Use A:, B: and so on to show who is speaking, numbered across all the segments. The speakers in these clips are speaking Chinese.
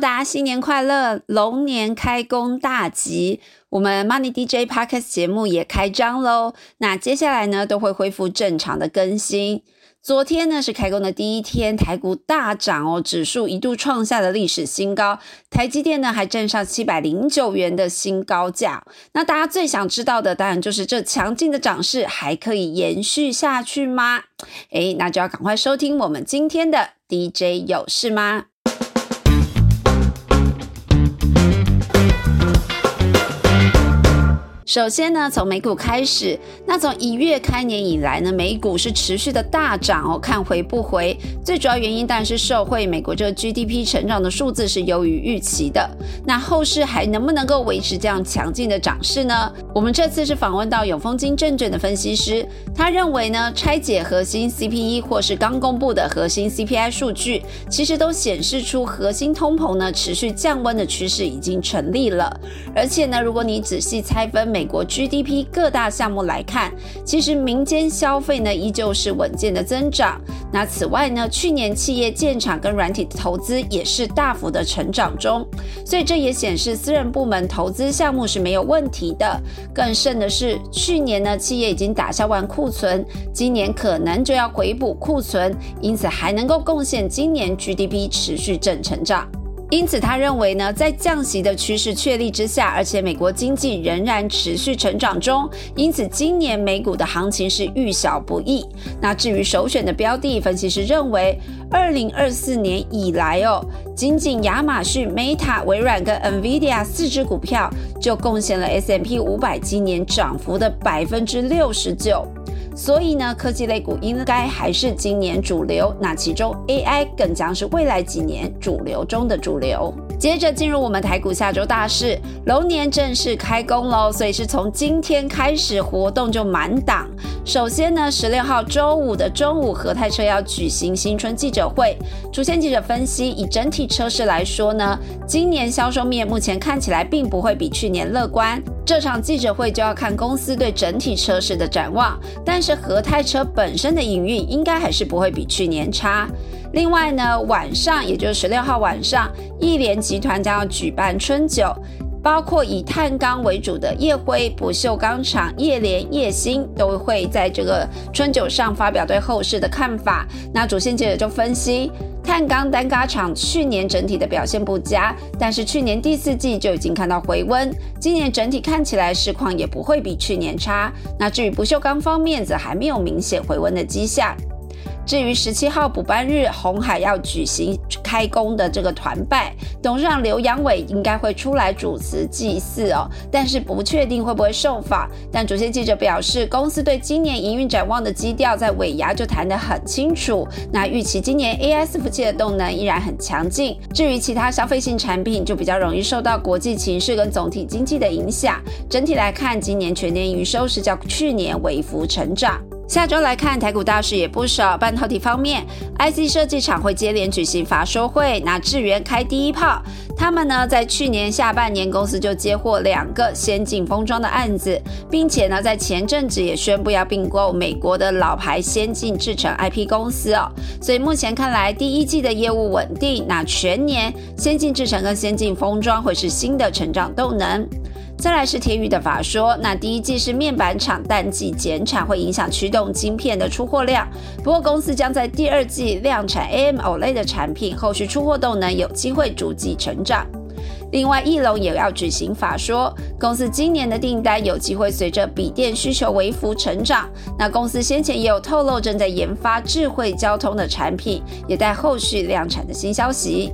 A: 大家新年快乐！龙年开工大吉，我们 Money DJ Podcast 节目也开张喽。那接下来呢，都会恢复正常的更新。昨天呢是开工的第一天，台股大涨哦，指数一度创下了历史新高，台积电呢还站上七百零九元的新高价。那大家最想知道的，当然就是这强劲的涨势还可以延续下去吗？诶，那就要赶快收听我们今天的 DJ 有事吗？首先呢，从美股开始。那从一月开年以来呢，美股是持续的大涨哦，看回不回。最主要原因当然是受惠美国这个 GDP 成长的数字是优于预期的。那后市还能不能够维持这样强劲的涨势呢？我们这次是访问到永丰金证券的分析师，他认为呢，拆解核心 CPE 或是刚公布的核心 CPI 数据，其实都显示出核心通膨呢持续降温的趋势已经成立了。而且呢，如果你仔细拆分美美国 GDP 各大项目来看，其实民间消费呢依旧是稳健的增长。那此外呢，去年企业建厂跟软体的投资也是大幅的成长中，所以这也显示私人部门投资项目是没有问题的。更甚的是，去年呢企业已经打消完库存，今年可能就要回补库存，因此还能够贡献今年 GDP 持续正成长。因此，他认为呢，在降息的趋势确立之下，而且美国经济仍然持续成长中，因此今年美股的行情是遇小不易。那至于首选的标的，分析师认为，二零二四年以来哦，仅仅亚马逊、Meta、微软跟 Nvidia 四只股票就贡献了 S M P 五百今年涨幅的百分之六十九。所以呢，科技类股应该还是今年主流，那其中 AI 更将是未来几年主流中的主流。接着进入我们台股下周大事，龙年正式开工喽，所以是从今天开始活动就满档。首先呢，十六号周五的中午，和泰车要举行新春记者会，主线记者分析，以整体车市来说呢，今年销售面目前看起来并不会比去年乐观。这场记者会就要看公司对整体车市的展望，但是和泰车本身的营运应该还是不会比去年差。另外呢，晚上也就是十六号晚上，亿联集团将要举办春酒，包括以碳钢为主的叶辉、不锈钢厂、叶联、叶兴都会在这个春酒上发表对后市的看法。那主线记者就分析。碳钢单嘎厂去年整体的表现不佳，但是去年第四季就已经看到回温，今年整体看起来市况也不会比去年差。那至于不锈钢方面，则还没有明显回温的迹象。至于十七号补班日，红海要举行开工的这个团拜，董事长刘阳伟应该会出来主持祭祀哦，但是不确定会不会受访。但主线记者表示，公司对今年营运展望的基调在尾牙就谈得很清楚。那预期今年 AI 服器的动能依然很强劲。至于其他消费性产品，就比较容易受到国际情势跟总体经济的影响。整体来看，今年全年营收是较去年微幅成长。下周来看，台股大事也不少。半导体方面，IC 设计厂会接连举行法说会，拿智源开第一炮。他们呢，在去年下半年，公司就接获两个先进封装的案子，并且呢，在前阵子也宣布要并购美国的老牌先进制程 IP 公司哦。所以目前看来，第一季的业务稳定，那全年先进制程跟先进封装会是新的成长动能。再来是天宇的法说，那第一季是面板厂淡季减产，会影响驱动晶片的出货量。不过公司将在第二季量产 AMOLED 的产品，后续出货动能有机会逐季成长。另外，翼龙也要举行法说，公司今年的订单有机会随着笔电需求微幅成长。那公司先前也有透露正在研发智慧交通的产品，也待后续量产的新消息。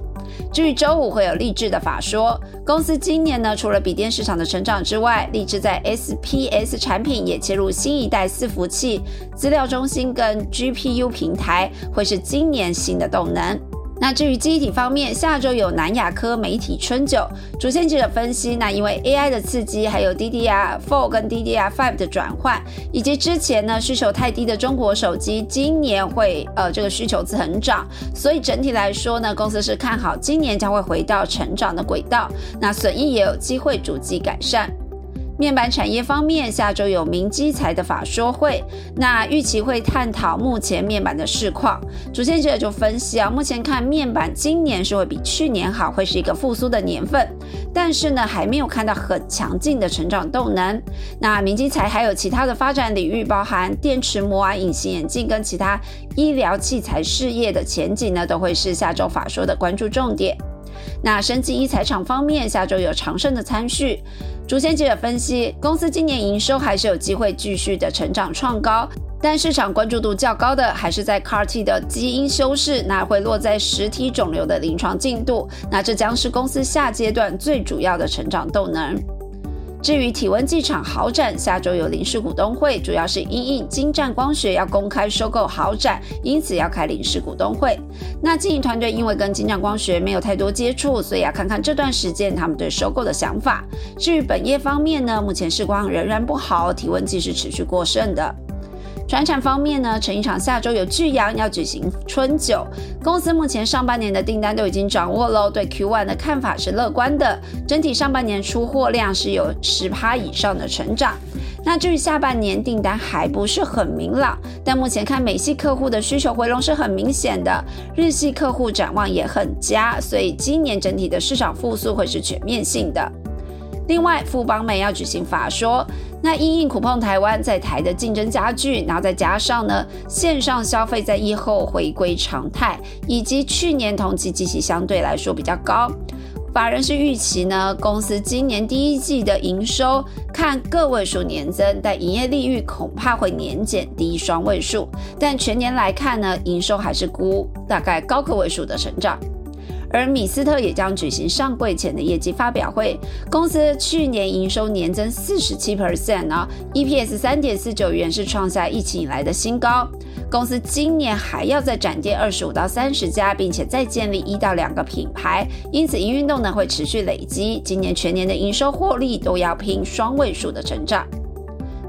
A: 至于周五会有励志的法说，公司今年呢，除了笔电市场的成长之外，励志在 SPS 产品也切入新一代伺服器、资料中心跟 GPU 平台，会是今年新的动能。那至于机体方面，下周有南亚科媒体春酒，主线记者分析，那因为 AI 的刺激，还有 DDR4 跟 DDR5 的转换，以及之前呢需求太低的中国手机，今年会呃这个需求增长，所以整体来说呢，公司是看好今年将会回到成长的轨道，那损益也有机会逐季改善。面板产业方面，下周有明基材的法说会，那预期会探讨目前面板的市况。主线者就分析啊，目前看面板今年是会比去年好，会是一个复苏的年份，但是呢，还没有看到很强劲的成长动能。那明基材还有其他的发展领域，包含电池膜啊、隐形眼镜跟其他医疗器材事业的前景呢，都会是下周法说的关注重点。那生技医材厂方面，下周有长盛的参序。主线记者分析，公司今年营收还是有机会继续的成长创高，但市场关注度较高的还是在 CAR-T 的基因修饰，那会落在实体肿瘤的临床进度，那这将是公司下阶段最主要的成长动能。至于体温计厂豪展，下周有临时股东会，主要是因应金湛光学要公开收购豪展，因此要开临时股东会。那经营团队因为跟金湛光学没有太多接触，所以要看看这段时间他们对收购的想法。至于本业方面呢，目前市况仍然不好，体温计是持续过剩的。船产方面呢，成衣厂下周有巨阳要举行春酒，公司目前上半年的订单都已经掌握喽，对 Q1 的看法是乐观的，整体上半年出货量是有十趴以上的成长。那至于下半年订单还不是很明朗，但目前看美系客户的需求回笼是很明显的，日系客户展望也很佳，所以今年整体的市场复苏会是全面性的。另外，富邦美要举行法说，那因应苦碰台湾在台的竞争加剧，然后再加上呢线上消费在疫后回归常态，以及去年同期基期相对来说比较高，法人是预期呢公司今年第一季的营收看个位数年增，但营业利率恐怕会年减低双位数，但全年来看呢营收还是估大概高个位数的成长。而米斯特也将举行上柜前的业绩发表会，公司去年营收年增四十七 percent 啊，EPS 三点四九元是创下疫情以来的新高。公司今年还要再展店二十五到三十家，并且再建立一到两个品牌，因此营运动能会持续累积，今年全年的营收获利都要拼双位数的成长。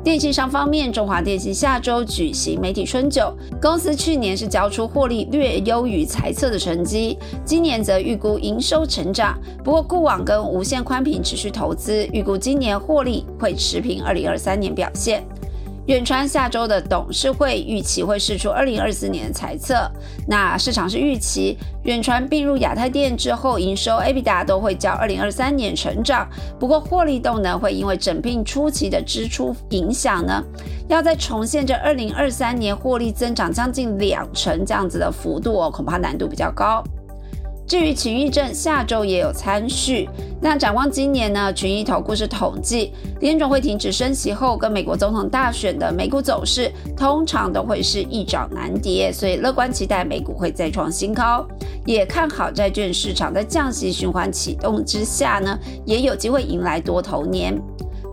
A: 电信商方面，中华电信下周举行媒体春酒，公司去年是交出获利略优于财测的成绩，今年则预估营收成长。不过固网跟无线宽频持续投资，预估今年获利会持平二零二三年表现。远传下周的董事会预期会释出二零二四年的财测，那市场是预期远传并入亚太电之后，营收 Avid 都会较二零二三年成长，不过获利动能会因为整并初期的支出影响呢，要再重现这二零二三年获利增长将近两成这样子的幅度哦，恐怕难度比较高。至于群益证下周也有参序，那展望今年呢？群益投顾是统计，联总会停止升息后，跟美国总统大选的美股走势，通常都会是一涨难跌，所以乐观期待美股会再创新高，也看好债券市场在降息循环启动之下呢，也有机会迎来多头年。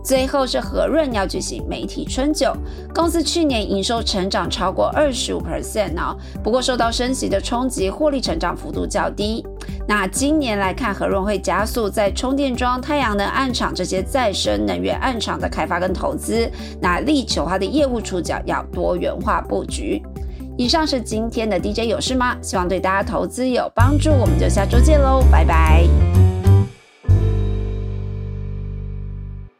A: 最后是和润要举行媒体春酒，公司去年营收成长超过二十五 percent 哦，不过受到升息的冲击，获利成长幅度较低。那今年来看，和润会加速在充电桩、太阳能暗场这些再生能源暗场的开发跟投资，那力求它的业务触角要多元化布局。以上是今天的 DJ 有事吗？希望对大家投资有帮助，我们就下周见喽，拜拜。